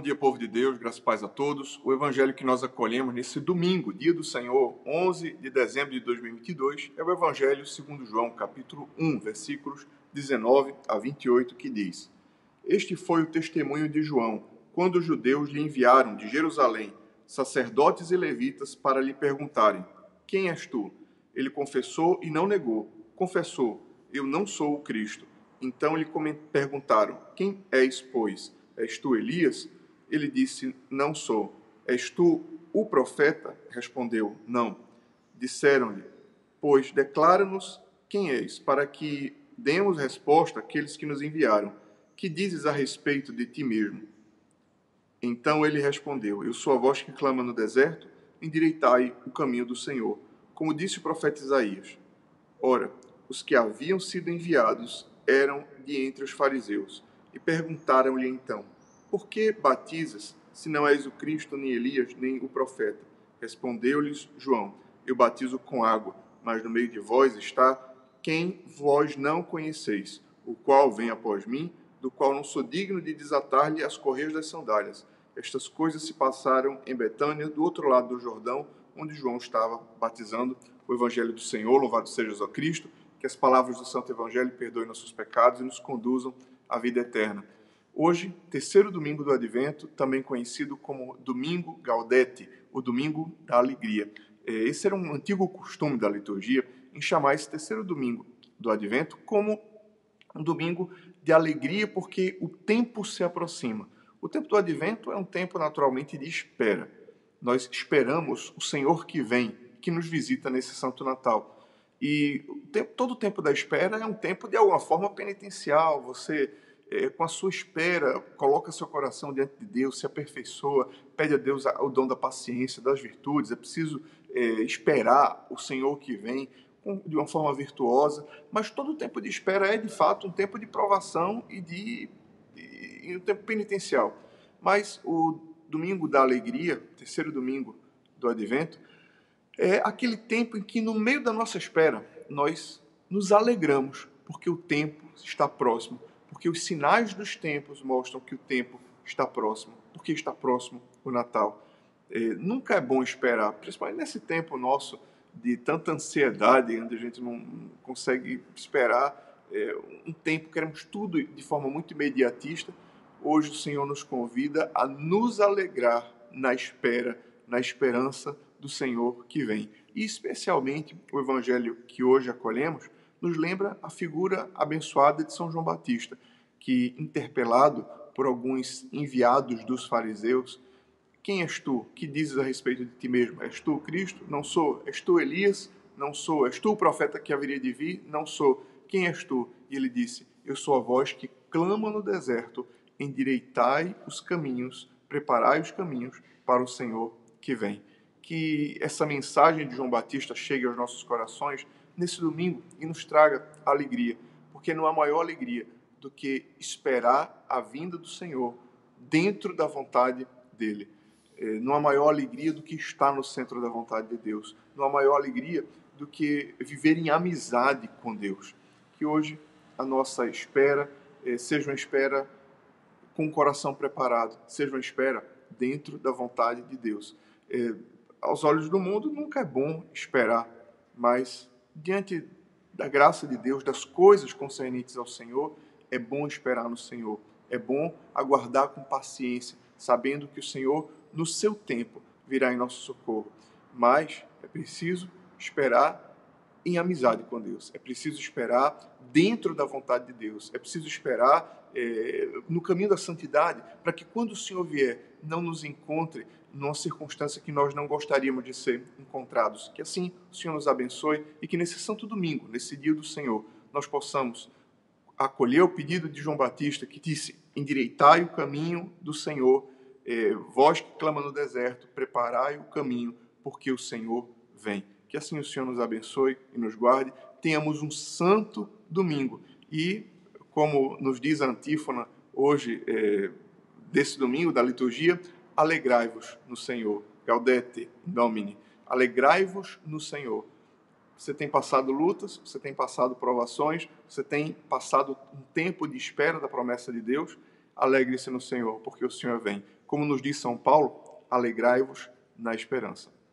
dia, povo de Deus, graças e paz a todos. O evangelho que nós acolhemos nesse domingo, dia do Senhor, 11 de dezembro de 2022, é o evangelho segundo João, capítulo 1, versículos 19 a 28, que diz: Este foi o testemunho de João, quando os judeus lhe enviaram de Jerusalém sacerdotes e levitas para lhe perguntarem: Quem és tu? Ele confessou e não negou. Confessou: Eu não sou o Cristo. Então lhe perguntaram: Quem és, pois? És tu Elias? Ele disse: Não sou. És tu o profeta? Respondeu: Não. Disseram-lhe: Pois declara-nos quem és, para que demos resposta àqueles que nos enviaram. Que dizes a respeito de ti mesmo? Então ele respondeu: Eu sou a voz que clama no deserto, endireitai o caminho do Senhor, como disse o profeta Isaías. Ora, os que haviam sido enviados eram de entre os fariseus. E perguntaram-lhe então: Por que batizas, se não és o Cristo, nem Elias, nem o profeta? Respondeu-lhes João: Eu batizo com água, mas no meio de vós está quem vós não conheceis, o qual vem após mim, do qual não sou digno de desatar-lhe as correias das sandálias. Estas coisas se passaram em Betânia, do outro lado do Jordão, onde João estava batizando o Evangelho do Senhor. Louvado seja Jesus Cristo. Que as palavras do Santo Evangelho perdoem nossos pecados e nos conduzam a vida eterna. Hoje, terceiro domingo do Advento, também conhecido como Domingo Gaudete, o Domingo da Alegria. É, esse era um antigo costume da liturgia em chamar esse terceiro domingo do Advento como um domingo de alegria, porque o tempo se aproxima. O tempo do Advento é um tempo naturalmente de espera. Nós esperamos o Senhor que vem, que nos visita nesse Santo Natal. E o tempo, todo o tempo da espera é um tempo de alguma forma penitencial. Você é, com a sua espera, coloca seu coração diante de Deus, se aperfeiçoa, pede a Deus o dom da paciência, das virtudes. É preciso é, esperar o Senhor que vem de uma forma virtuosa, mas todo tempo de espera é de fato um tempo de provação e de e um tempo penitencial. Mas o domingo da alegria, terceiro domingo do Advento, é aquele tempo em que no meio da nossa espera nós nos alegramos porque o tempo está próximo porque os sinais dos tempos mostram que o tempo está próximo, porque está próximo o Natal. É, nunca é bom esperar, principalmente nesse tempo nosso de tanta ansiedade, onde a gente não consegue esperar é, um tempo, queremos tudo de forma muito imediatista. Hoje o Senhor nos convida a nos alegrar na espera, na esperança do Senhor que vem. E especialmente o evangelho que hoje acolhemos nos lembra a figura abençoada de São João Batista, que, interpelado por alguns enviados dos fariseus, quem és tu? Que dizes a respeito de ti mesmo? És tu Cristo? Não sou. És tu Elias? Não sou. És tu o profeta que haveria de vir? Não sou. Quem és tu? E ele disse: Eu sou a voz que clama no deserto: endireitai os caminhos, preparai os caminhos para o Senhor que vem. Que essa mensagem de João Batista chegue aos nossos corações nesse domingo e nos traga alegria, porque não há maior alegria do que esperar a vinda do Senhor dentro da vontade dele. É, não há maior alegria do que estar no centro da vontade de Deus. Não há maior alegria do que viver em amizade com Deus. Que hoje a nossa espera é, seja uma espera com o coração preparado, seja uma espera dentro da vontade de Deus. É, aos olhos do mundo, nunca é bom esperar, mas diante da graça de Deus, das coisas concernentes ao Senhor, é bom esperar no Senhor. É bom aguardar com paciência, sabendo que o Senhor, no seu tempo, virá em nosso socorro. Mas é preciso esperar em amizade com Deus. É preciso esperar dentro da vontade de Deus. É preciso esperar é, no caminho da santidade, para que quando o Senhor vier, não nos encontre numa circunstância que nós não gostaríamos de ser encontrados. Que assim o Senhor nos abençoe e que nesse santo domingo, nesse dia do Senhor, nós possamos acolher o pedido de João Batista, que disse: Endireitai o caminho do Senhor, é, vós que clama no deserto, preparai o caminho, porque o Senhor vem. Que assim o Senhor nos abençoe e nos guarde. Tenhamos um santo domingo. E, como nos diz a antífona hoje, é, desse domingo da liturgia, alegrai-vos no Senhor. Gaudete Domini. Alegrai-vos no Senhor. Você tem passado lutas, você tem passado provações, você tem passado um tempo de espera da promessa de Deus. Alegre-se no Senhor, porque o Senhor vem. Como nos diz São Paulo, alegrai-vos na esperança.